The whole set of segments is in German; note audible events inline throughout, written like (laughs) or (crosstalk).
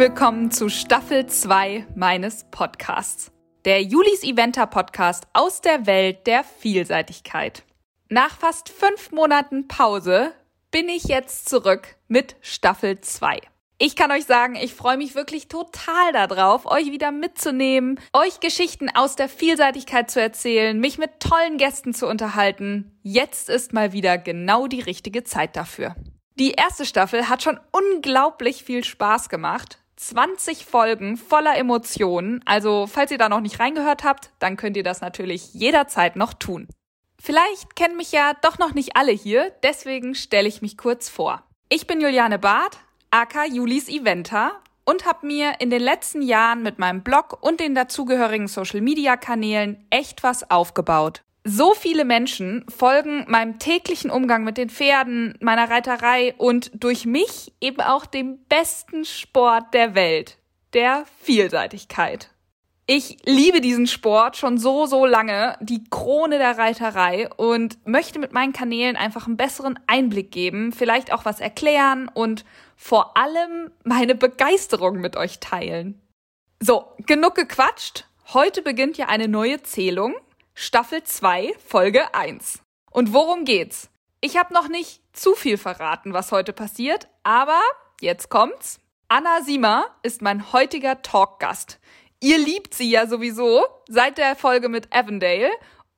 willkommen zu Staffel 2 meines Podcasts. Der Julis Eventer Podcast aus der Welt der Vielseitigkeit. Nach fast fünf Monaten Pause bin ich jetzt zurück mit Staffel 2. Ich kann euch sagen, ich freue mich wirklich total darauf, euch wieder mitzunehmen, euch Geschichten aus der Vielseitigkeit zu erzählen, mich mit tollen Gästen zu unterhalten. Jetzt ist mal wieder genau die richtige Zeit dafür. Die erste Staffel hat schon unglaublich viel Spaß gemacht. 20 Folgen voller Emotionen. Also, falls ihr da noch nicht reingehört habt, dann könnt ihr das natürlich jederzeit noch tun. Vielleicht kennen mich ja doch noch nicht alle hier, deswegen stelle ich mich kurz vor. Ich bin Juliane Barth, aka Julis Eventer und habe mir in den letzten Jahren mit meinem Blog und den dazugehörigen Social-Media-Kanälen echt was aufgebaut. So viele Menschen folgen meinem täglichen Umgang mit den Pferden, meiner Reiterei und durch mich eben auch dem besten Sport der Welt, der Vielseitigkeit. Ich liebe diesen Sport schon so, so lange, die Krone der Reiterei und möchte mit meinen Kanälen einfach einen besseren Einblick geben, vielleicht auch was erklären und vor allem meine Begeisterung mit euch teilen. So, genug gequatscht. Heute beginnt ja eine neue Zählung. Staffel 2, Folge 1. Und worum geht's? Ich habe noch nicht zu viel verraten, was heute passiert, aber jetzt kommt's. Anna Siemer ist mein heutiger Talkgast. Ihr liebt sie ja sowieso seit der Folge mit Avondale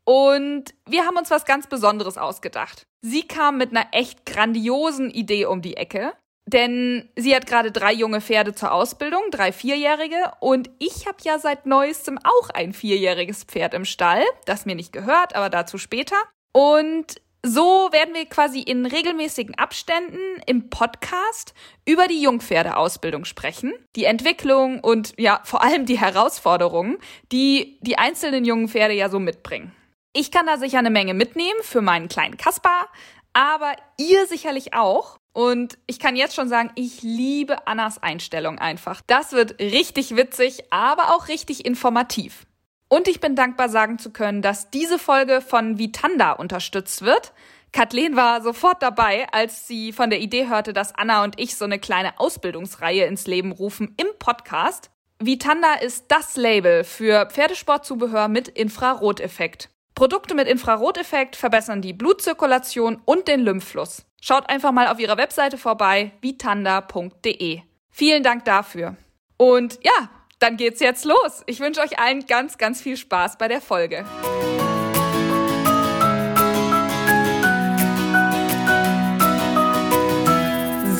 und wir haben uns was ganz Besonderes ausgedacht. Sie kam mit einer echt grandiosen Idee um die Ecke, denn sie hat gerade drei junge Pferde zur Ausbildung, drei Vierjährige und ich habe ja seit neuestem auch ein vierjähriges Pferd im Stall, das mir nicht gehört, aber dazu später. Und so werden wir quasi in regelmäßigen Abständen im Podcast über die Jungpferdeausbildung sprechen, die Entwicklung und ja, vor allem die Herausforderungen, die die einzelnen jungen Pferde ja so mitbringen. Ich kann da sicher eine Menge mitnehmen für meinen kleinen Kaspar, aber ihr sicherlich auch. Und ich kann jetzt schon sagen, ich liebe Annas Einstellung einfach. Das wird richtig witzig, aber auch richtig informativ. Und ich bin dankbar sagen zu können, dass diese Folge von Vitanda unterstützt wird. Kathleen war sofort dabei, als sie von der Idee hörte, dass Anna und ich so eine kleine Ausbildungsreihe ins Leben rufen im Podcast. Vitanda ist das Label für Pferdesportzubehör mit Infraroteffekt. Produkte mit Infraroteffekt verbessern die Blutzirkulation und den Lymphfluss. Schaut einfach mal auf ihrer Webseite vorbei, vitanda.de. Vielen Dank dafür. Und ja, dann geht's jetzt los. Ich wünsche euch allen ganz, ganz viel Spaß bei der Folge.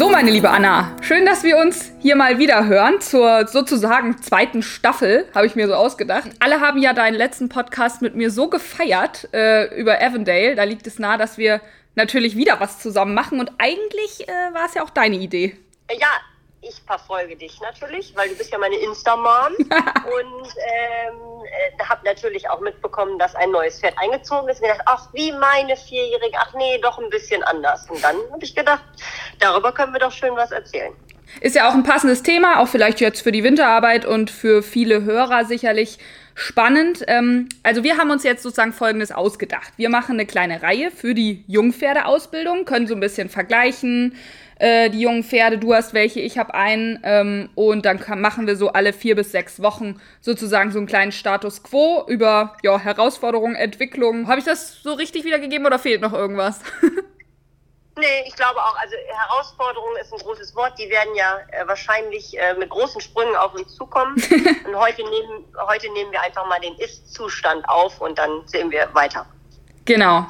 So, meine liebe Anna, schön, dass wir uns hier mal wieder hören zur sozusagen zweiten Staffel, habe ich mir so ausgedacht. Alle haben ja deinen letzten Podcast mit mir so gefeiert äh, über Avondale. Da liegt es nahe, dass wir natürlich wieder was zusammen machen. Und eigentlich äh, war es ja auch deine Idee. Ja, ich verfolge dich natürlich, weil du bist ja meine Insta-Mom (laughs) und ähm, äh, habe natürlich auch mitbekommen, dass ein neues Pferd eingezogen ist. Und gedacht, ach, wie meine Vierjährige, ach nee, doch ein bisschen anders. Und dann habe ich gedacht, darüber können wir doch schön was erzählen. Ist ja auch ein passendes Thema, auch vielleicht jetzt für die Winterarbeit und für viele Hörer sicherlich spannend. Ähm, also wir haben uns jetzt sozusagen Folgendes ausgedacht. Wir machen eine kleine Reihe für die Jungpferdeausbildung, können so ein bisschen vergleichen, äh, die jungen Pferde, du hast welche, ich habe einen. Ähm, und dann kann, machen wir so alle vier bis sechs Wochen sozusagen so einen kleinen Status quo über ja, Herausforderungen, Entwicklung. Habe ich das so richtig wiedergegeben oder fehlt noch irgendwas? (laughs) Nee, ich glaube auch, also Herausforderung ist ein großes Wort. Die werden ja äh, wahrscheinlich äh, mit großen Sprüngen auf uns zukommen. (laughs) und heute nehmen, heute nehmen wir einfach mal den Ist-Zustand auf und dann sehen wir weiter. Genau.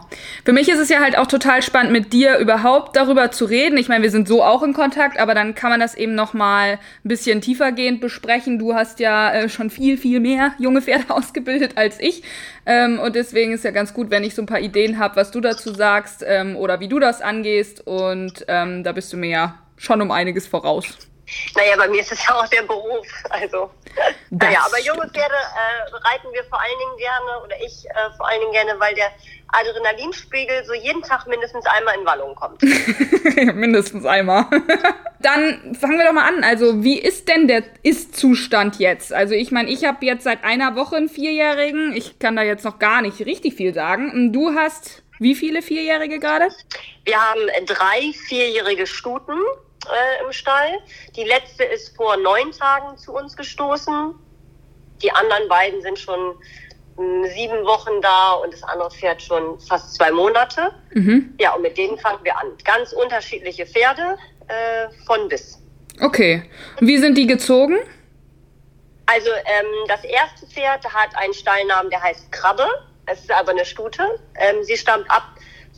Für mich ist es ja halt auch total spannend, mit dir überhaupt darüber zu reden. Ich meine, wir sind so auch in Kontakt, aber dann kann man das eben noch mal ein bisschen tiefergehend besprechen. Du hast ja äh, schon viel, viel mehr junge Pferde (laughs) ausgebildet als ich. Ähm, und deswegen ist ja ganz gut, wenn ich so ein paar Ideen habe, was du dazu sagst ähm, oder wie du das angehst. Und ähm, da bist du mir ja schon um einiges voraus. Naja, bei mir ist es ja auch der Beruf. Also, naja, aber junge Pferde äh, reiten wir vor allen Dingen gerne oder ich äh, vor allen Dingen gerne, weil der Adrenalinspiegel so jeden Tag mindestens einmal in Wallung kommt. (laughs) mindestens einmal. (laughs) Dann fangen wir doch mal an. Also, wie ist denn der Ist-Zustand jetzt? Also, ich meine, ich habe jetzt seit einer Woche einen Vierjährigen. Ich kann da jetzt noch gar nicht richtig viel sagen. Du hast wie viele Vierjährige gerade? Wir haben drei vierjährige Stuten äh, im Stall. Die letzte ist vor neun Tagen zu uns gestoßen. Die anderen beiden sind schon hm, sieben Wochen da und das andere Pferd schon fast zwei Monate. Mhm. Ja, und mit denen fangen wir an. Ganz unterschiedliche Pferde äh, von bis. Okay. Wie sind die gezogen? Also ähm, das erste Pferd hat einen Stallnamen, der heißt Krabbe. Es ist aber eine Stute. Ähm, sie stammt ab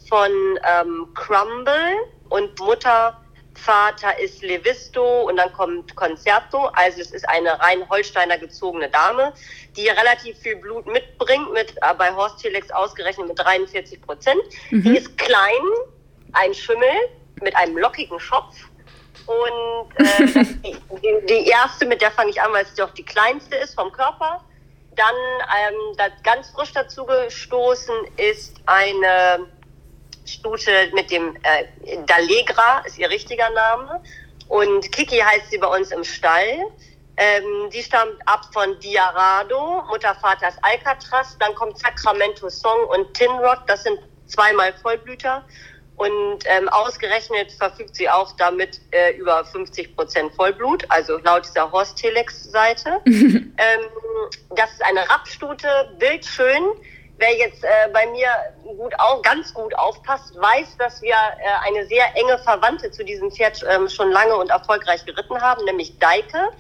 von ähm, Crumble und Mutter Vater ist Levisto und dann kommt Concerto. Also es ist eine rein Holsteiner gezogene Dame, die relativ viel Blut mitbringt, mit äh, bei Horst Telex ausgerechnet mit 43 Prozent. Mhm. Die ist klein, ein Schimmel mit einem lockigen Schopf. Und äh, (laughs) die, die, die, erste, mit der fange ich an, weil es doch die kleinste ist vom Körper. Dann ähm, das ganz frisch dazu gestoßen ist eine Stute mit dem äh, Dalegra, ist ihr richtiger Name. Und Kiki heißt sie bei uns im Stall. Ähm, die stammt ab von Diarado, Mutter, Vater ist Alcatraz. Dann kommt Sacramento Song und Tinrod, das sind zweimal Vollblüter. Und ähm, ausgerechnet verfügt sie auch damit äh, über 50 Prozent Vollblut, also laut dieser Horst Telex-Seite. (laughs) ähm, das ist eine Rappstute, bildschön wer jetzt äh, bei mir gut auch ganz gut aufpasst, weiß, dass wir äh, eine sehr enge Verwandte zu diesem Pferd ähm, schon lange und erfolgreich geritten haben, nämlich Deike.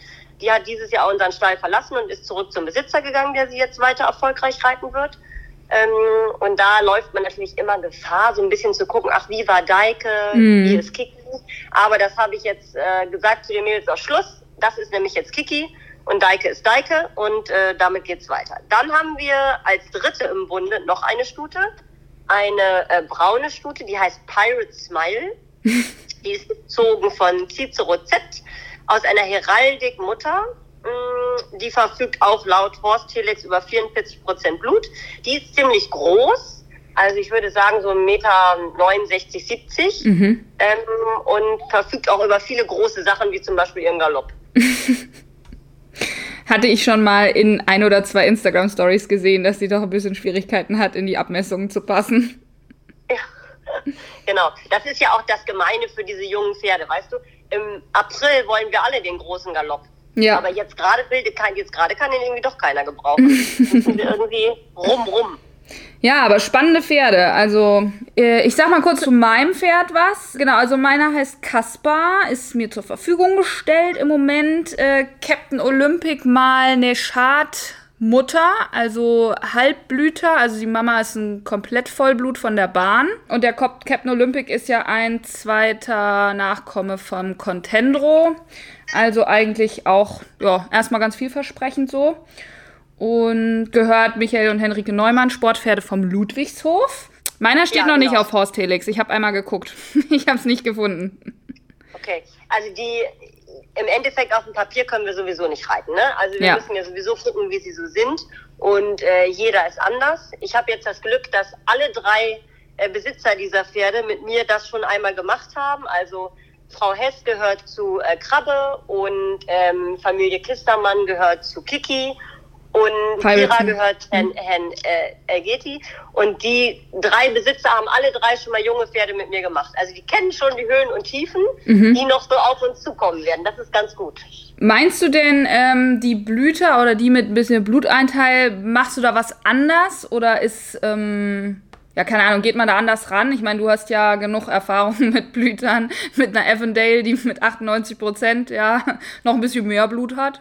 Die hat dieses Jahr unseren Stall verlassen und ist zurück zum Besitzer gegangen, der sie jetzt weiter erfolgreich reiten wird. Ähm, und da läuft man natürlich immer Gefahr, so ein bisschen zu gucken, ach, wie war Deike, mm. wie ist Kiki. Aber das habe ich jetzt äh, gesagt zu den Mädels aus Schluss. Das ist nämlich jetzt Kiki und Deike ist Deike und äh, damit geht's weiter. Dann haben wir als dritte im Bunde noch eine Stute, eine äh, braune Stute, die heißt Pirate Smile. (laughs) die ist gezogen von Cicero Z aus einer Heraldik-Mutter. Mm, die verfügt auch laut Horst Telex über 44 Prozent Blut. Die ist ziemlich groß, also ich würde sagen so 1,69 Meter, 69, 70 mhm. ähm, und verfügt auch über viele große Sachen, wie zum Beispiel ihren Galopp. (laughs) hatte ich schon mal in ein oder zwei Instagram Stories gesehen, dass sie doch ein bisschen Schwierigkeiten hat, in die Abmessungen zu passen. Ja, genau. Das ist ja auch das Gemeine für diese jungen Pferde, weißt du? Im April wollen wir alle den großen Galopp. Ja. Aber jetzt gerade will, jetzt gerade kann den irgendwie doch keiner gebrauchen. irgendwie rum, rum. Ja, aber spannende Pferde. Also, äh, ich sag mal kurz zu meinem Pferd was. Genau, also meiner heißt Kaspar, ist mir zur Verfügung gestellt im Moment. Äh, Captain Olympic mal Neschat Mutter, also Halbblüter, also die Mama ist ein komplett Vollblut von der Bahn. Und der Captain Olympic ist ja ein zweiter Nachkomme vom Contendro. Also eigentlich auch, ja, erstmal ganz vielversprechend so und gehört Michael und Henrike Neumann, Sportpferde vom Ludwigshof. Meiner steht ja, noch genau. nicht auf Horst Helix. Ich habe einmal geguckt. (laughs) ich habe es nicht gefunden. Okay, also die im Endeffekt auf dem Papier können wir sowieso nicht reiten. Ne? Also wir ja. müssen ja sowieso gucken, wie sie so sind. Und äh, jeder ist anders. Ich habe jetzt das Glück, dass alle drei äh, Besitzer dieser Pferde mit mir das schon einmal gemacht haben. Also Frau Hess gehört zu äh, Krabbe und ähm, Familie Kistermann gehört zu Kiki und Kira gehört Herrn, Herrn äh, Elgeti. Und die drei Besitzer haben alle drei schon mal junge Pferde mit mir gemacht. Also die kennen schon die Höhen und Tiefen, mhm. die noch so auf uns zukommen werden. Das ist ganz gut. Meinst du denn, ähm, die Blüter oder die mit ein bisschen Bluteinteil, machst du da was anders? Oder ist, ähm, ja, keine Ahnung, geht man da anders ran? Ich meine, du hast ja genug Erfahrung (laughs) mit Blütern, mit einer Avondale, die mit 98 Prozent ja noch ein bisschen mehr Blut hat.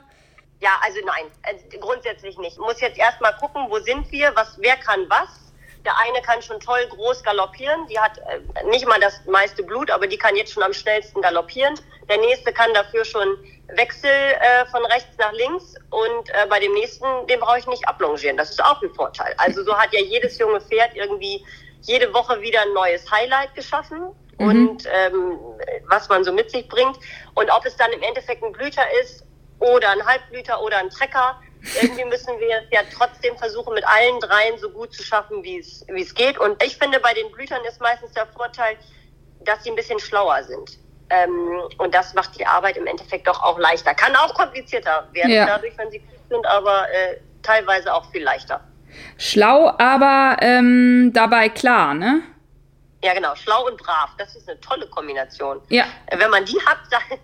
Ja, also nein, also grundsätzlich nicht. Muss jetzt erstmal gucken, wo sind wir, was, wer kann was. Der eine kann schon toll groß galoppieren, die hat äh, nicht mal das meiste Blut, aber die kann jetzt schon am schnellsten galoppieren. Der nächste kann dafür schon Wechsel äh, von rechts nach links und äh, bei dem nächsten, den brauche ich nicht ablongieren. Das ist auch ein Vorteil. Also so hat ja jedes junge Pferd irgendwie jede Woche wieder ein neues Highlight geschaffen mhm. und ähm, was man so mit sich bringt. Und ob es dann im Endeffekt ein Blüter ist oder ein Halbblüter oder ein Trecker. Irgendwie müssen wir es ja trotzdem versuchen, mit allen dreien so gut zu schaffen, wie es, wie es geht. Und ich finde, bei den Blütern ist meistens der Vorteil, dass sie ein bisschen schlauer sind. Ähm, und das macht die Arbeit im Endeffekt doch auch leichter. Kann auch komplizierter werden, ja. dadurch, wenn sie gut sind, aber äh, teilweise auch viel leichter. Schlau, aber ähm, dabei klar, ne? Ja, genau. Schlau und brav. Das ist eine tolle Kombination. Ja. Wenn man die hat, (laughs) dann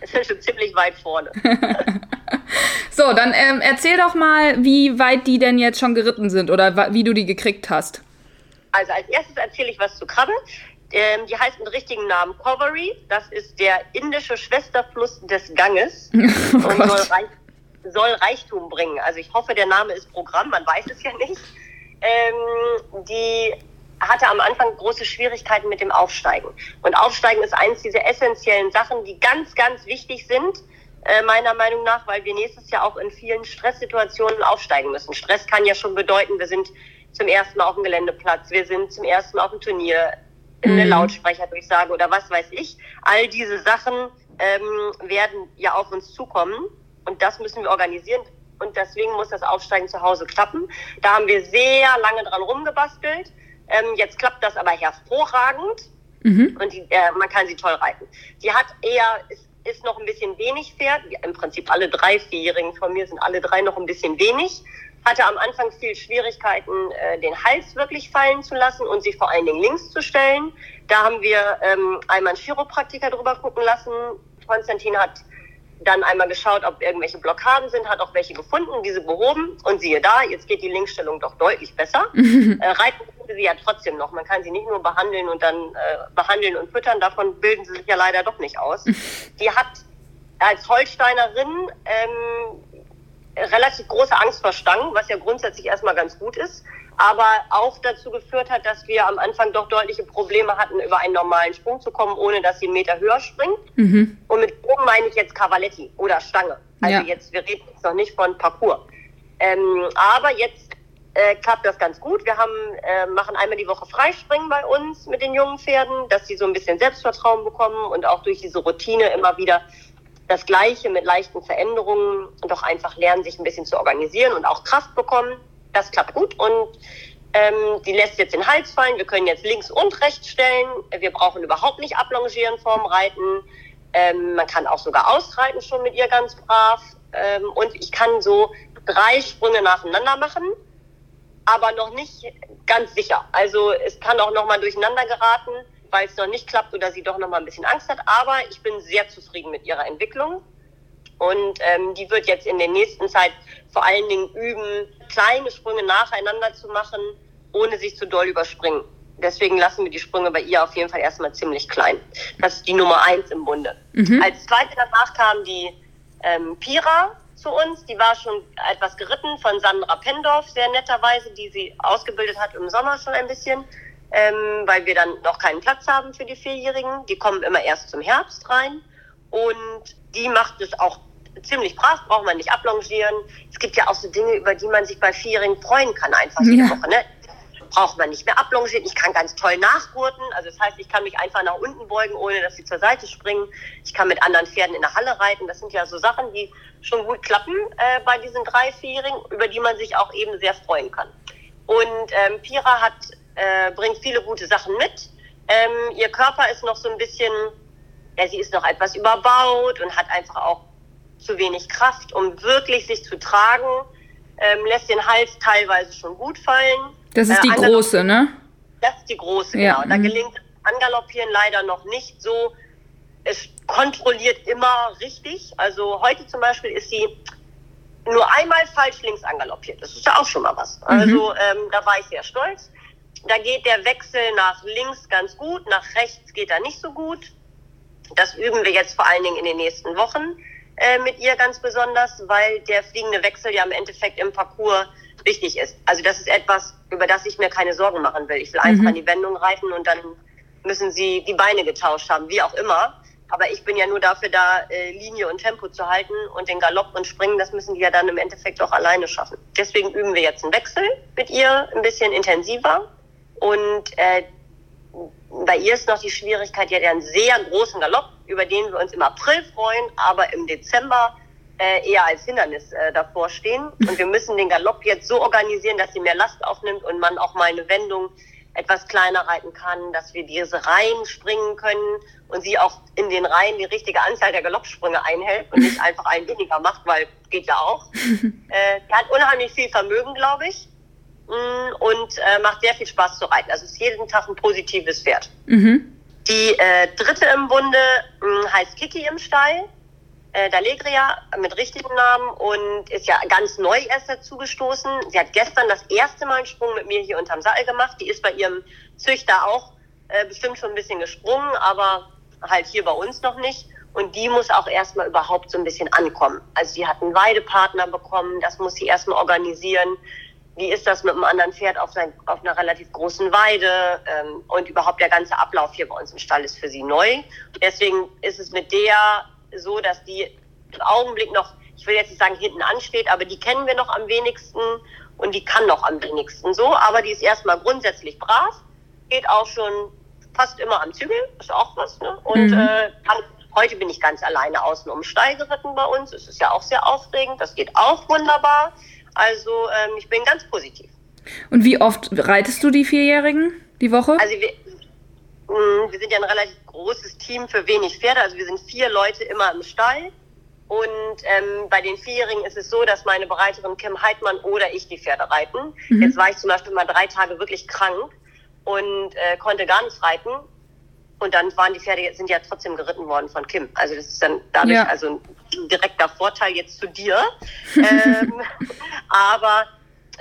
ist man schon ziemlich weit vorne. (laughs) so, dann ähm, erzähl doch mal, wie weit die denn jetzt schon geritten sind oder wie du die gekriegt hast. Also als erstes erzähle ich was zu Krabbe. Ähm, die heißt mit richtigen Namen Covery. Das ist der indische Schwesterfluss des Ganges (laughs) oh und soll, Reich, soll, Reichtum bringen. Also ich hoffe, der Name ist Programm, man weiß es ja nicht. Ähm, die hatte am Anfang große Schwierigkeiten mit dem Aufsteigen. Und Aufsteigen ist eines dieser essentiellen Sachen, die ganz, ganz wichtig sind, äh, meiner Meinung nach, weil wir nächstes Jahr auch in vielen Stresssituationen aufsteigen müssen. Stress kann ja schon bedeuten, wir sind zum ersten Mal auf dem Geländeplatz, wir sind zum ersten Mal auf dem Turnier, in eine mhm. Lautsprecherdurchsage oder was weiß ich. All diese Sachen ähm, werden ja auf uns zukommen und das müssen wir organisieren und deswegen muss das Aufsteigen zu Hause klappen. Da haben wir sehr lange dran rumgebastelt. Ähm, jetzt klappt das aber hervorragend mhm. und die, äh, man kann sie toll reiten. Die hat eher, ist, ist noch ein bisschen wenig Pferd. Im Prinzip alle drei Vierjährigen von mir sind alle drei noch ein bisschen wenig. Hatte am Anfang viel Schwierigkeiten, äh, den Hals wirklich fallen zu lassen und sich vor allen Dingen links zu stellen. Da haben wir ähm, einmal einen Chiropraktiker drüber gucken lassen. Konstantin hat dann einmal geschaut, ob irgendwelche Blockaden sind, hat auch welche gefunden, diese behoben und siehe da, jetzt geht die Linksstellung doch deutlich besser. (laughs) äh, reiten tut sie ja trotzdem noch. Man kann sie nicht nur behandeln und dann äh, behandeln und füttern, davon bilden sie sich ja leider doch nicht aus. (laughs) Die hat als Holsteinerin ähm, relativ große Angst vor Stangen, was ja grundsätzlich erstmal ganz gut ist, aber auch dazu geführt hat, dass wir am Anfang doch deutliche Probleme hatten, über einen normalen Sprung zu kommen, ohne dass sie einen Meter höher springt. Mhm. Und mit Sprung meine ich jetzt Cavaletti oder Stange. Also ja. jetzt, wir reden jetzt noch nicht von Parcours. Ähm, aber jetzt äh, klappt das ganz gut. Wir haben, äh, machen einmal die Woche Freispringen bei uns mit den jungen Pferden, dass sie so ein bisschen Selbstvertrauen bekommen und auch durch diese Routine immer wieder das Gleiche mit leichten Veränderungen und auch einfach lernen, sich ein bisschen zu organisieren und auch Kraft bekommen. Das klappt gut und ähm, die lässt jetzt den Hals fallen. Wir können jetzt links und rechts stellen. Wir brauchen überhaupt nicht ablongieren vorm Reiten. Ähm, man kann auch sogar ausreiten schon mit ihr ganz brav. Ähm, und ich kann so drei Sprünge nacheinander machen, aber noch nicht ganz sicher. Also es kann auch noch mal durcheinander geraten weil es noch nicht klappt oder sie doch noch mal ein bisschen Angst hat. Aber ich bin sehr zufrieden mit ihrer Entwicklung. Und ähm, die wird jetzt in der nächsten Zeit vor allen Dingen üben, kleine Sprünge nacheinander zu machen, ohne sich zu doll überspringen. Deswegen lassen wir die Sprünge bei ihr auf jeden Fall erstmal ziemlich klein. Das ist die Nummer eins im Bunde. Mhm. Als zweite danach kam die ähm, Pira zu uns. Die war schon etwas geritten von Sandra Pendorf, sehr netterweise, die sie ausgebildet hat im Sommer schon ein bisschen ähm, weil wir dann noch keinen Platz haben für die Vierjährigen. Die kommen immer erst zum Herbst rein und die macht es auch ziemlich brav, braucht man nicht ablongieren. Es gibt ja auch so Dinge, über die man sich bei Vierjährigen freuen kann, einfach jede ja. Woche. Ne? Braucht man nicht mehr ablongieren. Ich kann ganz toll nachgurten. Also das heißt, ich kann mich einfach nach unten beugen, ohne dass sie zur Seite springen. Ich kann mit anderen Pferden in der Halle reiten. Das sind ja so Sachen, die schon gut klappen äh, bei diesen drei Vierjährigen, über die man sich auch eben sehr freuen kann. Und ähm, Pira hat äh, bringt viele gute Sachen mit. Ähm, ihr Körper ist noch so ein bisschen, ja, sie ist noch etwas überbaut und hat einfach auch zu wenig Kraft, um wirklich sich zu tragen. Ähm, lässt den Hals teilweise schon gut fallen. Das ist äh, die große, ne? Das ist die große, ja. genau. Da mhm. gelingt Angaloppieren leider noch nicht so. Es kontrolliert immer richtig. Also heute zum Beispiel ist sie nur einmal falsch links angaloppiert. Das ist ja auch schon mal was. Also mhm. ähm, da war ich sehr stolz. Da geht der Wechsel nach links ganz gut, nach rechts geht er nicht so gut. Das üben wir jetzt vor allen Dingen in den nächsten Wochen äh, mit ihr ganz besonders, weil der fliegende Wechsel ja im Endeffekt im Parcours wichtig ist. Also das ist etwas, über das ich mir keine Sorgen machen will. Ich will einfach mhm. an die Wendung reiten und dann müssen sie die Beine getauscht haben, wie auch immer. Aber ich bin ja nur dafür da, äh, Linie und Tempo zu halten und den Galopp und Springen, das müssen die ja dann im Endeffekt auch alleine schaffen. Deswegen üben wir jetzt einen Wechsel mit ihr, ein bisschen intensiver. Und äh, bei ihr ist noch die Schwierigkeit, die hat ja einen sehr großen Galopp, über den wir uns im April freuen, aber im Dezember äh, eher als Hindernis äh, davor stehen. Und wir müssen den Galopp jetzt so organisieren, dass sie mehr Last aufnimmt und man auch mal eine Wendung etwas kleiner reiten kann, dass wir diese Reihen springen können und sie auch in den Reihen die richtige Anzahl der Galoppsprünge einhält und nicht einfach einen weniger macht, weil geht ja auch. (laughs) äh, die hat unheimlich viel Vermögen, glaube ich. Und äh, macht sehr viel Spaß zu reiten. Also es ist jeden Tag ein positives Pferd. Mhm. Die äh, dritte im Bunde mh, mm, heißt Kiki im Stall äh, D'Allegria mit richtigen Namen und ist ja ganz neu erst dazu gestoßen. Sie hat gestern das erste Mal einen Sprung mit mir hier unterm Sattel gemacht. Die ist bei ihrem Züchter auch äh, bestimmt schon ein bisschen gesprungen, aber halt hier bei uns noch nicht. Und die muss auch erstmal überhaupt so ein bisschen ankommen. Also sie hat einen Weidepartner bekommen, das muss sie erstmal organisieren. Wie ist das mit einem anderen Pferd auf, sein, auf einer relativ großen Weide? Ähm, und überhaupt der ganze Ablauf hier bei uns im Stall ist für sie neu. Deswegen ist es mit der so, dass die im Augenblick noch, ich will jetzt nicht sagen hinten ansteht, aber die kennen wir noch am wenigsten und die kann noch am wenigsten so. Aber die ist erstmal grundsätzlich brav, geht auch schon fast immer am Zügel, ist auch was. Ne? Und mhm. äh, kann, heute bin ich ganz alleine außen um Steil geritten bei uns. Es ist ja auch sehr aufregend, das geht auch wunderbar. Also ähm, ich bin ganz positiv. Und wie oft reitest du die Vierjährigen die Woche? Also wir, mh, wir sind ja ein relativ großes Team für wenig Pferde. Also wir sind vier Leute immer im Stall. Und ähm, bei den Vierjährigen ist es so, dass meine Bereiterin Kim Heidmann oder ich die Pferde reiten. Mhm. Jetzt war ich zum Beispiel mal drei Tage wirklich krank und äh, konnte gar nicht reiten. Und dann waren die Pferde sind ja trotzdem geritten worden von Kim. Also das ist dann dadurch ja. also ein direkter Vorteil jetzt zu dir. (laughs) ähm, aber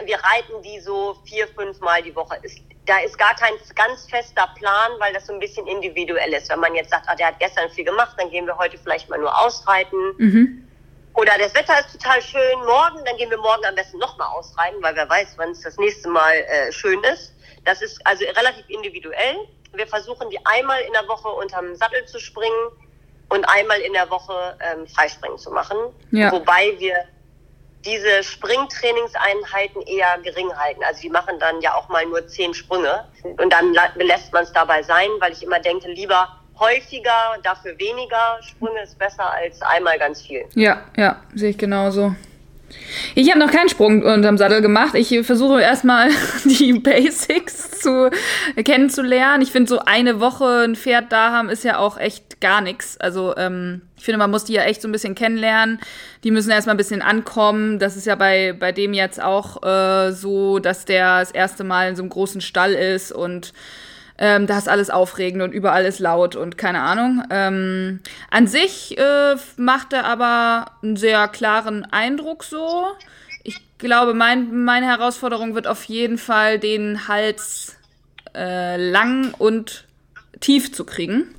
wir reiten die so vier, fünf Mal die Woche. Ist da ist gar kein ganz fester Plan, weil das so ein bisschen individuell ist. Wenn man jetzt sagt, ah, der hat gestern viel gemacht, dann gehen wir heute vielleicht mal nur ausreiten. Mhm. Oder das Wetter ist total schön, morgen, dann gehen wir morgen am besten nochmal ausreiten, weil wer weiß, wann es das nächste Mal äh, schön ist. Das ist also relativ individuell. Wir versuchen die einmal in der Woche unterm Sattel zu springen und einmal in der Woche ähm, Freispringen zu machen. Ja. Wobei wir diese Springtrainingseinheiten eher gering halten. Also die machen dann ja auch mal nur zehn Sprünge und dann belässt man es dabei sein, weil ich immer denke, lieber häufiger, dafür weniger Sprünge ist besser als einmal ganz viel. Ja, ja, sehe ich genauso. Ich habe noch keinen Sprung unterm Sattel gemacht. Ich versuche erstmal (laughs) die Basics zu kennenzulernen. Ich finde, so eine Woche ein Pferd da haben ist ja auch echt gar nichts. Also ähm, ich finde, man muss die ja echt so ein bisschen kennenlernen. Die müssen erstmal ein bisschen ankommen. Das ist ja bei, bei dem jetzt auch äh, so, dass der das erste Mal in so einem großen Stall ist und ähm, da ist alles aufregend und überall ist laut und keine Ahnung. Ähm, an sich äh, macht er aber einen sehr klaren Eindruck so. Ich glaube, mein, meine Herausforderung wird auf jeden Fall den Hals äh, lang und tief zu kriegen.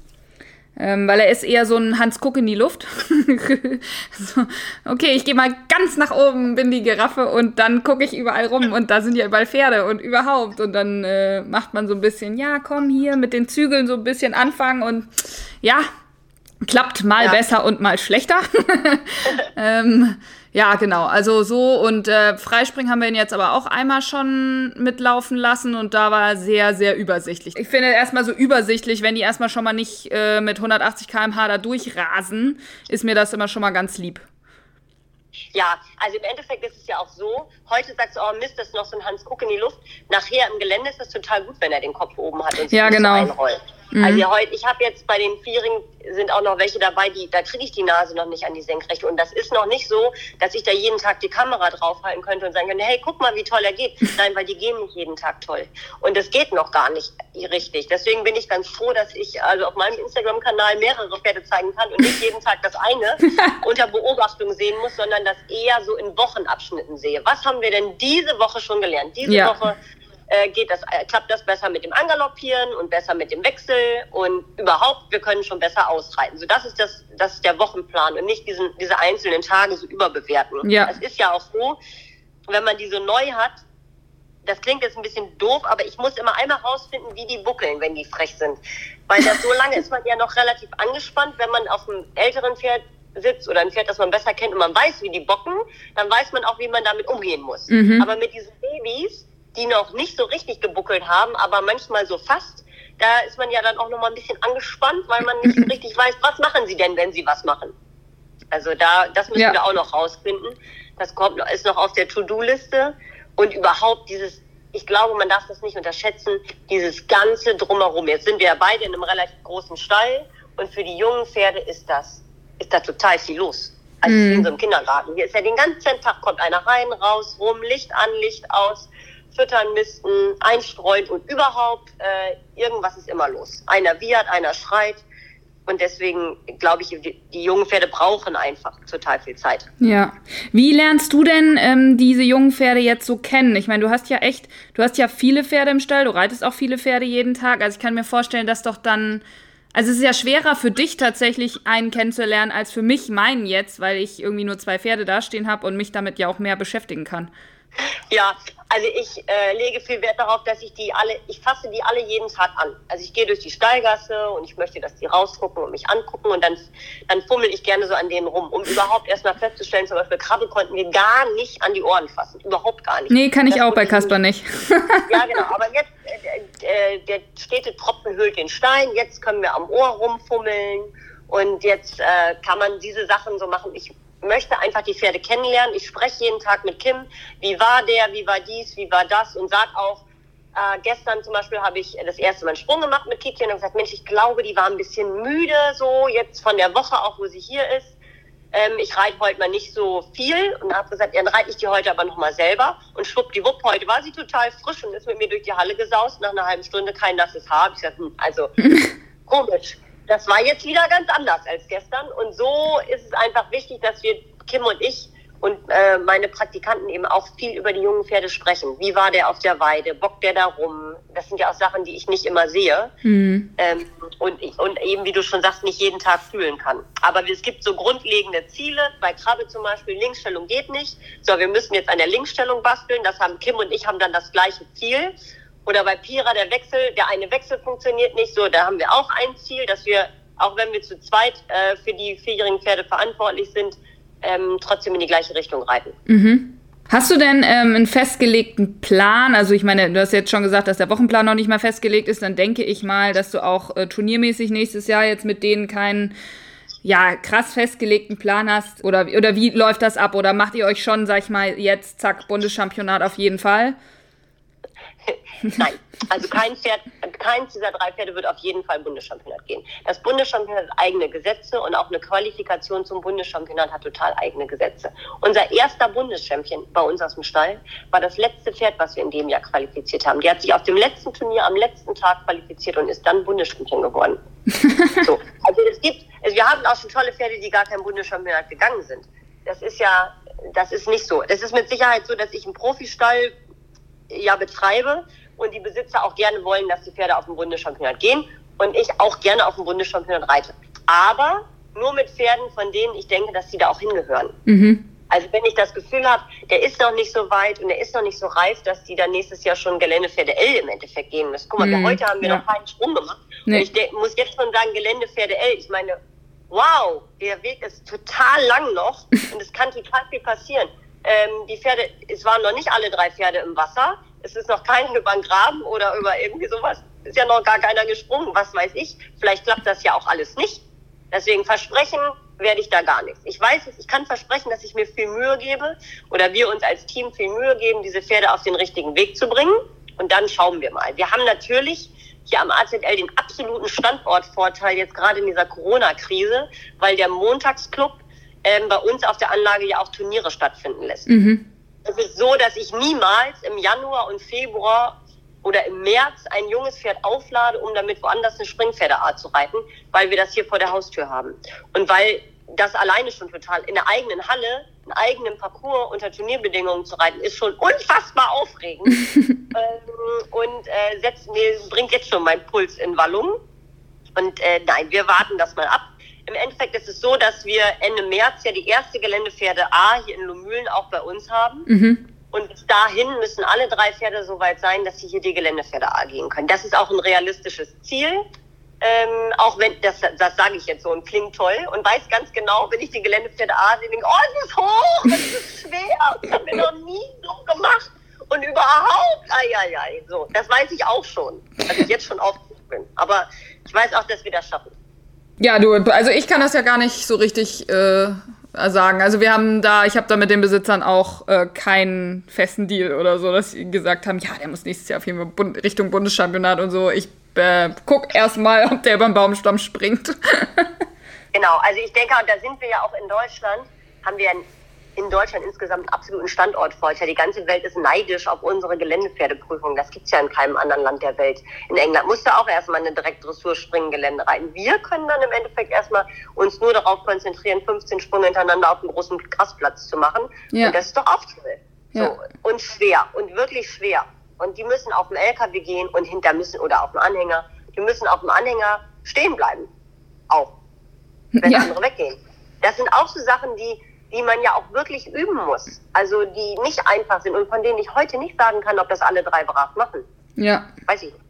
Ähm, weil er ist eher so ein Hans Guck in die Luft. (laughs) so, okay, ich gehe mal ganz nach oben, bin die Giraffe und dann gucke ich überall rum und da sind ja überall Pferde und überhaupt. Und dann äh, macht man so ein bisschen, ja, komm hier mit den Zügeln so ein bisschen anfangen und ja, klappt mal ja. besser und mal schlechter. (laughs) ähm, ja, genau. Also so und äh, Freispringen haben wir ihn jetzt aber auch einmal schon mitlaufen lassen und da war er sehr, sehr übersichtlich. Ich finde erstmal so übersichtlich, wenn die erstmal schon mal nicht äh, mit 180 km/h da durchrasen, ist mir das immer schon mal ganz lieb. Ja, also im Endeffekt ist es ja auch so, heute sagst du, oh Mist, das ist noch so ein Hans Guck in die Luft. Nachher im Gelände ist es total gut, wenn er den Kopf oben hat und sich ja, genau. einrollt. Mhm. Also heute, ich habe jetzt bei den Viering sind auch noch welche dabei, die da kriege ich die Nase noch nicht an die Senkrechte. Und das ist noch nicht so, dass ich da jeden Tag die Kamera draufhalten könnte und sagen könnte, hey, guck mal, wie toll er geht. (laughs) Nein, weil die gehen nicht jeden Tag toll. Und das geht noch gar nicht richtig. Deswegen bin ich ganz froh, dass ich also auf meinem Instagram-Kanal mehrere Pferde zeigen kann und nicht (laughs) jeden Tag das eine (laughs) unter Beobachtung sehen muss, sondern das eher so in Wochenabschnitten sehe. Was haben wir denn diese Woche schon gelernt? Diese ja. Woche äh, geht das, äh, klappt das besser mit dem Angaloppieren und besser mit dem Wechsel und überhaupt, wir können schon besser ausreiten. So, das ist das, das ist der Wochenplan und nicht diesen, diese einzelnen Tage so überbewerten. Ja. Es ist ja auch so, wenn man die so neu hat, das klingt jetzt ein bisschen doof, aber ich muss immer einmal rausfinden, wie die buckeln, wenn die frech sind. Weil das so (laughs) lange ist man ja noch relativ angespannt, wenn man auf einem älteren Pferd sitzt oder ein Pferd, das man besser kennt und man weiß, wie die bocken, dann weiß man auch, wie man damit umgehen muss. Mhm. Aber mit diesen Babys, die noch nicht so richtig gebuckelt haben, aber manchmal so fast, da ist man ja dann auch noch mal ein bisschen angespannt, weil man nicht so (clears throat) richtig weiß, was machen sie denn, wenn sie was machen. Also da, das müssen ja. wir auch noch rausfinden. Das kommt, ist noch auf der To-Do-Liste. Und überhaupt dieses, ich glaube, man darf das nicht unterschätzen, dieses ganze Drumherum. Jetzt sind wir ja beide in einem relativ großen Stall und für die jungen Pferde ist das, ist da total viel los. Also mm. in so einem Kindergarten. Hier ist ja den ganzen Tag kommt einer rein, raus, rum, Licht an, Licht aus füttern, misten, einstreuen und überhaupt, äh, irgendwas ist immer los. Einer wiehert, einer schreit. Und deswegen glaube ich, die, die, jungen Pferde brauchen einfach total viel Zeit. Ja. Wie lernst du denn ähm, diese jungen Pferde jetzt so kennen? Ich meine, du hast ja echt, du hast ja viele Pferde im Stall, du reitest auch viele Pferde jeden Tag. Also ich kann mir vorstellen, dass doch dann also es ist ja schwerer für dich tatsächlich einen kennenzulernen als für mich meinen jetzt, weil ich irgendwie nur zwei Pferde dastehen habe und mich damit ja auch mehr beschäftigen kann. Ja, also ich äh, lege viel Wert darauf, dass ich die alle, ich fasse die alle jeden Tag an. Also ich gehe durch die Stallgasse und ich möchte, dass die rausgucken und mich angucken und dann, dann fummel ich gerne so an denen rum, um überhaupt erstmal festzustellen, zum Beispiel Krabbe konnten wir gar nicht an die Ohren fassen. Überhaupt gar nicht. Nee, kann ich das auch bei Kasper nicht. (laughs) ja, genau. Aber jetzt, äh, äh, der stete Tropfen hüllt den Stein. Jetzt können wir am Ohr rumfummeln. Und jetzt äh, kann man diese Sachen so machen. Ich möchte einfach die Pferde kennenlernen. Ich spreche jeden Tag mit Kim, wie war der, wie war dies, wie war das und sag auch, äh, gestern zum Beispiel habe ich das erste Mal einen Sprung gemacht mit Kiki und gesagt, Mensch, ich glaube, die war ein bisschen müde so jetzt von der Woche auch, wo sie hier ist. Ähm, ich reite heute mal nicht so viel und habe gesagt, dann reite ich die heute aber nochmal selber. Und schwuppdiwupp, heute war sie total frisch und ist mit mir durch die Halle gesaust. Nach einer halben Stunde kein nasses Haar. Ich gesagt, hm, also (laughs) komisch das war jetzt wieder ganz anders als gestern. Und so ist es einfach wichtig, dass wir, Kim und ich und äh, meine Praktikanten eben auch viel über die jungen Pferde sprechen. Wie war der auf der Weide? Bockt der da rum? Das sind ja auch Sachen, die ich nicht immer sehe. Mhm. Ähm, und, und eben, wie du schon sagst, nicht jeden Tag fühlen kann. Aber es gibt so grundlegende Ziele. Bei Krabbe zum Beispiel, Linksstellung geht nicht. So, wir müssen jetzt an der Linksstellung basteln. Das haben Kim und ich haben dann das gleiche Ziel. Oder bei Pira der Wechsel, der eine Wechsel funktioniert nicht so. Da haben wir auch ein Ziel, dass wir, auch wenn wir zu zweit äh, für die vierjährigen Pferde verantwortlich sind, ähm, trotzdem in die gleiche Richtung reiten. Mhm. Hast du denn ähm, einen festgelegten Plan? Also ich meine, du hast jetzt schon gesagt, dass der Wochenplan noch nicht mal festgelegt ist. Dann denke ich mal, dass du auch äh, turniermäßig nächstes Jahr jetzt mit denen keinen ja, krass festgelegten Plan hast. Oder, oder wie läuft das ab? Oder macht ihr euch schon, sag ich mal, jetzt, zack, Bundeschampionat auf jeden Fall? Nein, also kein Pferd, keins dieser drei Pferde wird auf jeden Fall Bundeschampionat gehen. Das Bundeschampionat hat eigene Gesetze und auch eine Qualifikation zum Bundeschampionat hat total eigene Gesetze. Unser erster Bundeschampion bei uns aus dem Stall war das letzte Pferd, was wir in dem Jahr qualifiziert haben. Die hat sich auf dem letzten Turnier am letzten Tag qualifiziert und ist dann Bundeschampion geworden. (laughs) so. Also es gibt, also wir haben auch schon tolle Pferde, die gar kein Bundeschampionat gegangen sind. Das ist ja, das ist nicht so. Das ist mit Sicherheit so, dass ich einen Profistall ja betreibe und die Besitzer auch gerne wollen, dass die Pferde auf den Bundeschampionat gehen und ich auch gerne auf den Bundeschampionat reite. Aber nur mit Pferden, von denen ich denke, dass sie da auch hingehören. Mhm. Also wenn ich das Gefühl habe, der ist noch nicht so weit und der ist noch nicht so reif, dass die dann nächstes Jahr schon Geländepferde L im Endeffekt gehen müssen. Guck mal, mhm. heute haben wir ja. noch keinen Sprung gemacht. Nee. Und ich muss jetzt schon sagen, Geländepferde L. Ich meine, wow, der Weg ist total lang noch (laughs) und es kann total viel passieren. Ähm, die Pferde, es waren noch nicht alle drei Pferde im Wasser. Es ist noch keiner (laughs) über den Graben oder über irgendwie sowas. Ist ja noch gar keiner gesprungen, was weiß ich. Vielleicht klappt das ja auch alles nicht. Deswegen versprechen werde ich da gar nichts. Ich weiß es, ich kann versprechen, dass ich mir viel Mühe gebe oder wir uns als Team viel Mühe geben, diese Pferde auf den richtigen Weg zu bringen. Und dann schauen wir mal. Wir haben natürlich hier am AZL den absoluten Standortvorteil jetzt gerade in dieser Corona-Krise, weil der Montagsclub ähm, bei uns auf der Anlage ja auch Turniere stattfinden lässt. Mhm. Es ist so, dass ich niemals im Januar und Februar oder im März ein junges Pferd auflade, um damit woanders eine Springpferdeart zu reiten, weil wir das hier vor der Haustür haben. Und weil das alleine schon total in der eigenen Halle, einen eigenen Parcours unter Turnierbedingungen zu reiten, ist schon unfassbar aufregend (laughs) ähm, und äh, setzt, mir, bringt jetzt schon meinen Puls in Wallung. Und äh, nein, wir warten das mal ab. Im Endeffekt ist es so, dass wir Ende März ja die erste Geländepferde A hier in Lumülen auch bei uns haben. Mhm. Und bis dahin müssen alle drei Pferde so weit sein, dass sie hier die Geländepferde A gehen können. Das ist auch ein realistisches Ziel. Ähm, auch wenn, das, das sage ich jetzt so und klingt toll und weiß ganz genau, wenn ich die Geländepferde A sehe, denke oh, es ist hoch, es ist schwer, das haben wir noch nie so gemacht und überhaupt, ai, ai, ai, so, das weiß ich auch schon, dass ich jetzt schon aufgeregt bin. Aber ich weiß auch, dass wir das schaffen. Ja, du, also ich kann das ja gar nicht so richtig äh, sagen. Also wir haben da, ich habe da mit den Besitzern auch äh, keinen festen Deal oder so, dass sie gesagt haben, ja, der muss nächstes Jahr auf jeden Fall Bund Richtung Bundeschampionat und so. Ich äh, guck erst ob der über den Baumstamm springt. (laughs) genau, also ich denke, und da sind wir ja auch in Deutschland, haben wir in Deutschland insgesamt absoluten Standortvorteil. Die ganze Welt ist neidisch auf unsere Geländepferdeprüfung. Das gibt's ja in keinem anderen Land der Welt. In England musste auch erstmal eine Direktdressur-Springgelände reiten. Wir können dann im Endeffekt erstmal uns nur darauf konzentrieren, 15 Sprünge hintereinander auf einem großen Grassplatz zu machen. Ja. Und das ist doch auch toll. Ja. So. Und schwer. Und wirklich schwer. Und die müssen auf dem LKW gehen und hinter müssen, oder auf dem Anhänger, die müssen auf dem Anhänger stehen bleiben. Auch. Wenn ja. andere weggehen. Das sind auch so Sachen, die, die man ja auch wirklich üben muss. Also die nicht einfach sind und von denen ich heute nicht sagen kann, ob das alle drei brav machen. Ja. Weiß ich nicht.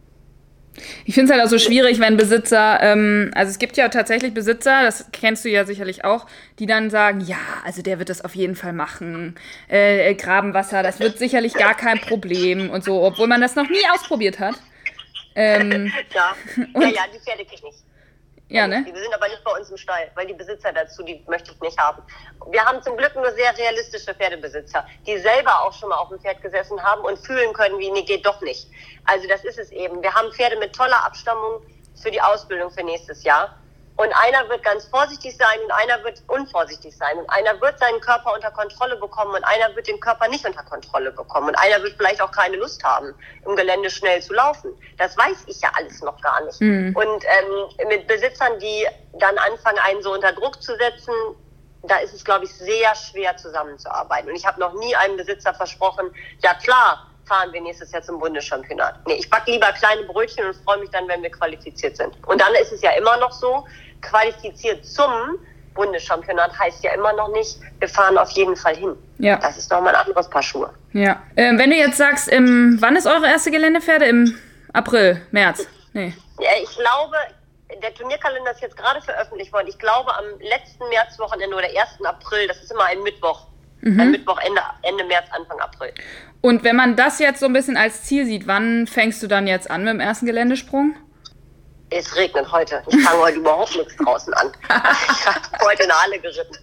Ich finde es halt auch so schwierig, wenn Besitzer, ähm, also es gibt ja tatsächlich Besitzer, das kennst du ja sicherlich auch, die dann sagen, ja, also der wird das auf jeden Fall machen. Äh, Grabenwasser, das wird sicherlich gar kein Problem und so, obwohl man das noch nie ausprobiert hat. Ähm, (laughs) ja. ja, ja, die Pferde krieg ich nicht. Ja, ne? Die sind aber nicht bei uns im Stall, weil die Besitzer dazu, die möchte ich nicht haben. Wir haben zum Glück nur sehr realistische Pferdebesitzer, die selber auch schon mal auf dem Pferd gesessen haben und fühlen können, wie, nee, geht doch nicht. Also das ist es eben. Wir haben Pferde mit toller Abstammung für die Ausbildung für nächstes Jahr. Und einer wird ganz vorsichtig sein und einer wird unvorsichtig sein. Und einer wird seinen Körper unter Kontrolle bekommen und einer wird den Körper nicht unter Kontrolle bekommen. Und einer wird vielleicht auch keine Lust haben, im Gelände schnell zu laufen. Das weiß ich ja alles noch gar nicht. Mhm. Und ähm, mit Besitzern, die dann anfangen, einen so unter Druck zu setzen, da ist es, glaube ich, sehr schwer zusammenzuarbeiten. Und ich habe noch nie einem Besitzer versprochen, ja klar, fahren wir nächstes Jahr zum Bundeschampionat. Nee, ich backe lieber kleine Brötchen und freue mich dann, wenn wir qualifiziert sind. Und dann ist es ja immer noch so, qualifiziert zum Bundeschampionat heißt ja immer noch nicht, wir fahren auf jeden Fall hin. Ja. Das ist nochmal ein anderes Paar Schuhe. Ja. Ähm, wenn du jetzt sagst, im, wann ist eure erste Geländepferde? Im April, März? Nee. Ja, ich glaube, der Turnierkalender ist jetzt gerade veröffentlicht worden. Ich glaube, am letzten Märzwochenende oder 1. April, das ist immer ein Mittwoch. Mhm. Ein Mittwoch Ende, Ende März, Anfang April. Und wenn man das jetzt so ein bisschen als Ziel sieht, wann fängst du dann jetzt an mit dem ersten Geländesprung? Es regnet heute. Ich fange heute überhaupt nichts draußen an. (laughs) Ich habe heute in Halle geritten.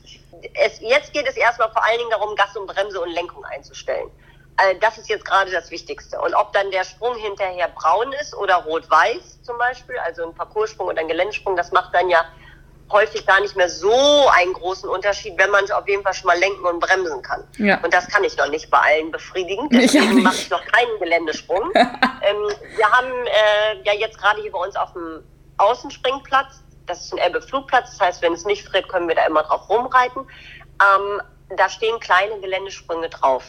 Es, jetzt geht es erstmal vor allen Dingen darum, Gas und Bremse und Lenkung einzustellen. Also das ist jetzt gerade das Wichtigste. Und ob dann der Sprung hinterher braun ist oder rot-weiß zum Beispiel, also ein Parcourssprung oder ein Geländesprung, das macht dann ja häufig gar nicht mehr so einen großen Unterschied, wenn man auf jeden Fall schon mal lenken und bremsen kann. Ja. Und das kann ich noch nicht bei allen befriedigen. Deswegen mache ich noch keinen Geländesprung. (laughs) ähm, wir haben äh, ja jetzt gerade hier bei uns auf dem Außenspringplatz, das ist ein Elbe-Flugplatz, das heißt, wenn es nicht friert, können wir da immer drauf rumreiten. Ähm, da stehen kleine Geländesprünge drauf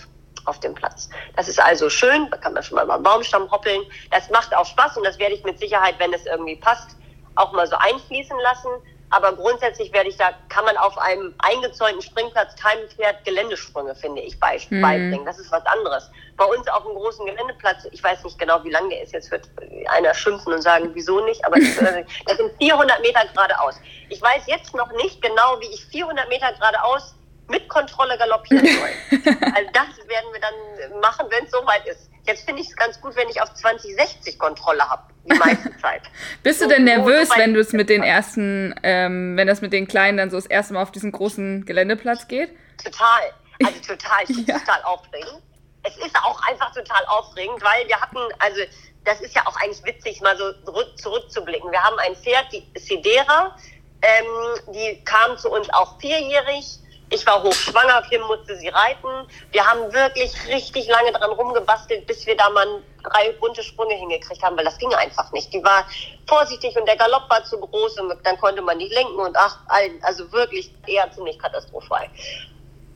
auf dem Platz. Das ist also schön, da kann man schon mal einen Baumstamm hoppeln. Das macht auch Spaß und das werde ich mit Sicherheit, wenn es irgendwie passt, auch mal so einfließen lassen. Aber grundsätzlich werde ich da, kann man auf einem eingezäunten Springplatz keinem Pferd Geländesprünge, finde ich, mhm. beibringen. Das ist was anderes. Bei uns auf einem großen Geländeplatz, ich weiß nicht genau, wie lang der ist, jetzt wird einer schimpfen und sagen, wieso nicht, aber das, äh, (laughs) das sind 400 Meter geradeaus. Ich weiß jetzt noch nicht genau, wie ich 400 Meter geradeaus mit Kontrolle galoppieren (laughs) soll. also das werden wir dann machen, wenn es soweit ist. Jetzt finde ich es ganz gut, wenn ich auf 2060 Kontrolle habe, die meiste (laughs) Zeit. Bist du denn nervös, wenn du es mit den ersten, ähm, wenn das mit den Kleinen dann so das erste Mal auf diesen großen Geländeplatz geht? Total. (laughs) Also total. Ich ja. total aufregend. Es ist auch einfach total aufregend, weil wir hatten, also das ist ja auch eigentlich witzig, mal so zurück, zurückzublicken. Wir haben ein Pferd, die Sidera, ähm, die kam zu uns auch vierjährig ich war hochschwanger, Kim musste sie reiten. Wir haben wirklich richtig lange dran rumgebastelt, bis wir da mal drei bunte Sprünge hingekriegt haben, weil das ging einfach nicht. Die war vorsichtig und der Galopp war zu groß und dann konnte man nicht lenken und ach, also wirklich eher ziemlich katastrophal.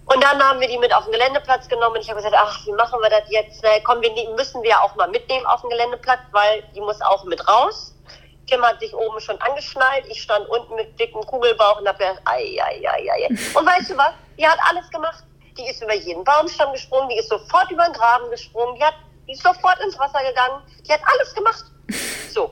Und dann haben wir die mit auf den Geländeplatz genommen und ich habe gesagt, ach, wie machen wir das jetzt? Komm, wir müssen wir auch mal mitnehmen auf den Geländeplatz, weil die muss auch mit raus. Kim hat sich oben schon angeschnallt. Ich stand unten mit dicken Kugelbauch und habe gedacht, ei, ei, ei, ei. Und weißt du was? Die hat alles gemacht. Die ist über jeden Baumstamm gesprungen, die ist sofort über den Graben gesprungen, die, hat, die ist sofort ins Wasser gegangen, die hat alles gemacht. (laughs) So,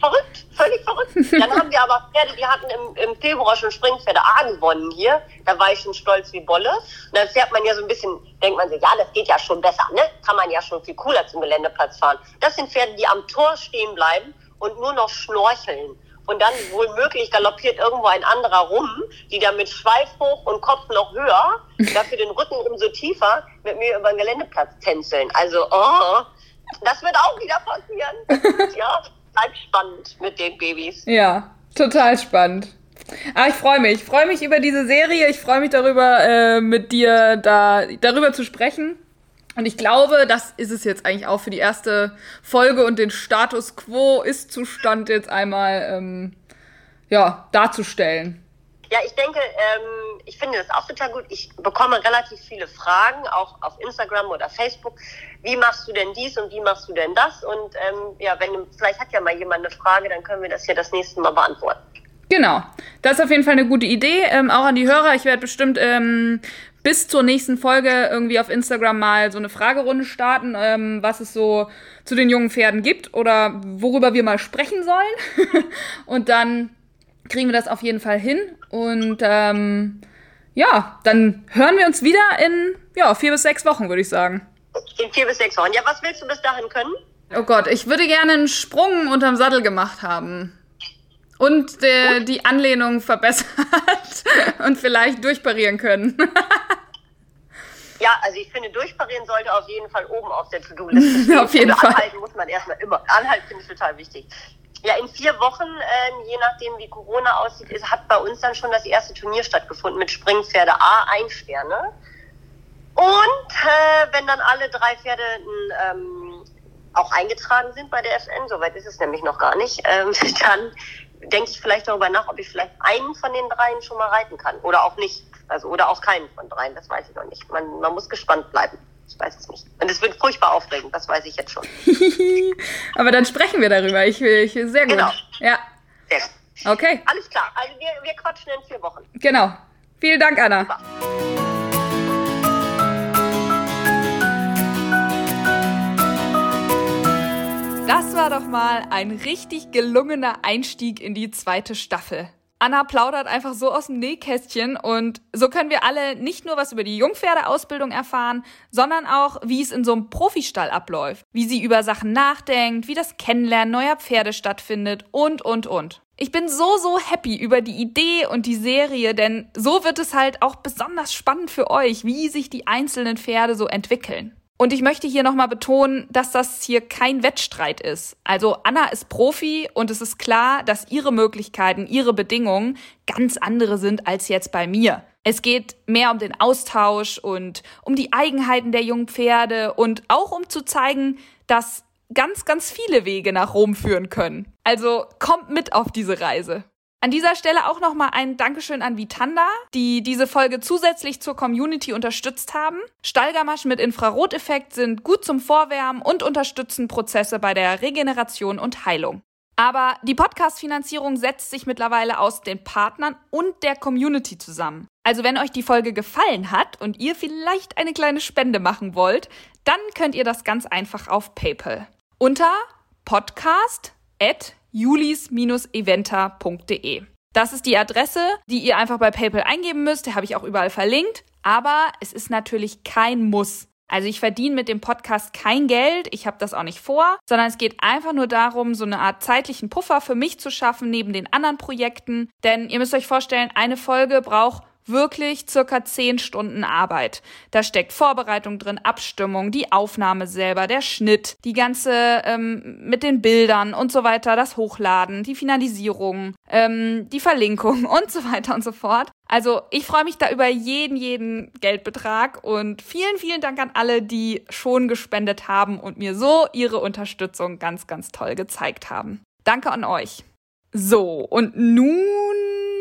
verrückt, völlig verrückt. Dann haben wir aber Pferde, die hatten im, im Februar schon Springpferde A gewonnen hier. Da war ich schon stolz wie Bolle. Und dann fährt man ja so ein bisschen, denkt man sich, ja, das geht ja schon besser, ne? Kann man ja schon viel cooler zum Geländeplatz fahren. Das sind Pferde, die am Tor stehen bleiben und nur noch schnorcheln. Und dann wohl möglich galoppiert irgendwo ein anderer rum, die dann mit Schweif hoch und Kopf noch höher, (laughs) dafür den Rücken umso tiefer, mit mir über den Geländeplatz tänzeln. Also, oh, das wird auch wieder passieren. (laughs) ja, bleibt spannend mit den Babys. Ja, total spannend. Aber ich freue mich. Ich freue mich über diese Serie. Ich freue mich darüber, äh, mit dir da, darüber zu sprechen. Und ich glaube, das ist es jetzt eigentlich auch für die erste Folge und den Status quo ist Zustand jetzt einmal ähm, ja, darzustellen. Ja, ich denke, ähm, ich finde das auch total gut. Ich bekomme relativ viele Fragen, auch auf Instagram oder Facebook. Wie machst du denn dies und wie machst du denn das? Und ähm, ja, wenn vielleicht hat ja mal jemand eine Frage, dann können wir das ja das nächste Mal beantworten. Genau, das ist auf jeden Fall eine gute Idee. Ähm, auch an die Hörer. Ich werde bestimmt ähm, bis zur nächsten Folge irgendwie auf Instagram mal so eine Fragerunde starten, ähm, was es so zu den jungen Pferden gibt oder worüber wir mal sprechen sollen. (laughs) und dann kriegen wir das auf jeden Fall hin. Und ähm, ja, dann hören wir uns wieder in ja, vier bis sechs Wochen, würde ich sagen. In vier bis sechs Wochen. Ja, was willst du bis dahin können? Oh Gott, ich würde gerne einen Sprung unterm Sattel gemacht haben. Und der, die Anlehnung verbessert (laughs) und vielleicht durchparieren können. ja, also ich finde, durchparieren sollte auf jeden Fall oben auf der To-Do-Liste (laughs) auf jeden Fall. Anhalten muss man erstmal immer. Anhalten finde ich total wichtig. Ja, in vier Wochen, ähm, je nachdem wie Corona aussieht, ist, hat bei uns dann schon das erste Turnier stattgefunden mit Springpferde A, ein Sterne. Und äh, wenn dann alle drei Pferde ähm, auch eingetragen sind bei der FN, soweit ist es nämlich noch gar nicht, ähm, (laughs) dann denke ich vielleicht darüber nach, ob ich vielleicht einen von den dreien schon mal reiten kann. Oder auch nicht. Also, oder auch keinen von dreien, das weiß ich noch nicht. Man, man muss gespannt bleiben. Ich weiß es nicht. Und es wird furchtbar aufregend, das weiß ich jetzt schon. (laughs) Aber dann sprechen wir darüber. Ich will, ich will sehr gut. Genau. Ja. Sehr gut. Okay. Alles klar. Also wir, wir quatschen in vier Wochen. Genau. Vielen Dank, Anna. Super. Das war doch mal ein richtig gelungener Einstieg in die zweite Staffel. Anna plaudert einfach so aus dem Nähkästchen und so können wir alle nicht nur was über die Jungpferdeausbildung erfahren, sondern auch, wie es in so einem Profistall abläuft, wie sie über Sachen nachdenkt, wie das Kennenlernen neuer Pferde stattfindet und, und, und. Ich bin so, so happy über die Idee und die Serie, denn so wird es halt auch besonders spannend für euch, wie sich die einzelnen Pferde so entwickeln. Und ich möchte hier nochmal betonen, dass das hier kein Wettstreit ist. Also Anna ist Profi und es ist klar, dass ihre Möglichkeiten, ihre Bedingungen ganz andere sind als jetzt bei mir. Es geht mehr um den Austausch und um die Eigenheiten der jungen Pferde und auch um zu zeigen, dass ganz, ganz viele Wege nach Rom führen können. Also kommt mit auf diese Reise. An dieser Stelle auch nochmal ein Dankeschön an Vitanda, die diese Folge zusätzlich zur Community unterstützt haben. Stallgamaschen mit Infraroteffekt sind gut zum Vorwärmen und unterstützen Prozesse bei der Regeneration und Heilung. Aber die Podcast-Finanzierung setzt sich mittlerweile aus den Partnern und der Community zusammen. Also wenn euch die Folge gefallen hat und ihr vielleicht eine kleine Spende machen wollt, dann könnt ihr das ganz einfach auf PayPal. Unter podcast@ julis-eventer.de. Das ist die Adresse, die ihr einfach bei PayPal eingeben müsst. Die habe ich auch überall verlinkt. Aber es ist natürlich kein Muss. Also ich verdiene mit dem Podcast kein Geld, ich habe das auch nicht vor, sondern es geht einfach nur darum, so eine Art zeitlichen Puffer für mich zu schaffen neben den anderen Projekten. Denn ihr müsst euch vorstellen, eine Folge braucht wirklich circa zehn Stunden Arbeit. Da steckt Vorbereitung drin, Abstimmung, die Aufnahme selber, der Schnitt, die ganze ähm, mit den Bildern und so weiter, das Hochladen, die Finalisierung, ähm, die Verlinkung (laughs) und so weiter und so fort. Also ich freue mich da über jeden, jeden Geldbetrag und vielen, vielen Dank an alle, die schon gespendet haben und mir so ihre Unterstützung ganz, ganz toll gezeigt haben. Danke an euch. So, und nun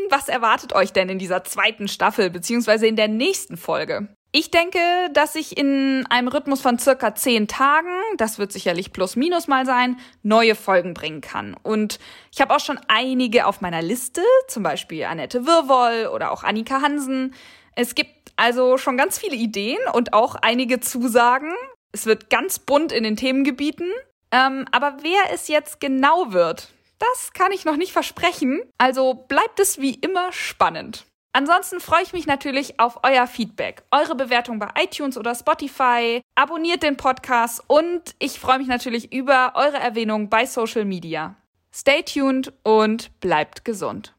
was erwartet euch denn in dieser zweiten Staffel beziehungsweise in der nächsten Folge? Ich denke, dass ich in einem Rhythmus von circa zehn Tagen, das wird sicherlich plus minus mal sein, neue Folgen bringen kann. Und ich habe auch schon einige auf meiner Liste, zum Beispiel Annette Wirwoll oder auch Annika Hansen. Es gibt also schon ganz viele Ideen und auch einige Zusagen. Es wird ganz bunt in den Themengebieten. Ähm, aber wer es jetzt genau wird, das kann ich noch nicht versprechen, also bleibt es wie immer spannend. Ansonsten freue ich mich natürlich auf euer Feedback, eure Bewertung bei iTunes oder Spotify. Abonniert den Podcast und ich freue mich natürlich über eure Erwähnung bei Social Media. Stay tuned und bleibt gesund.